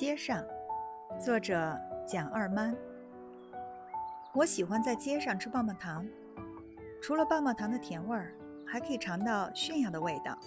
街上作者蒋二曼我喜欢在街上吃棒棒糖除了棒棒糖的甜味儿还可以尝到炫耀的味道。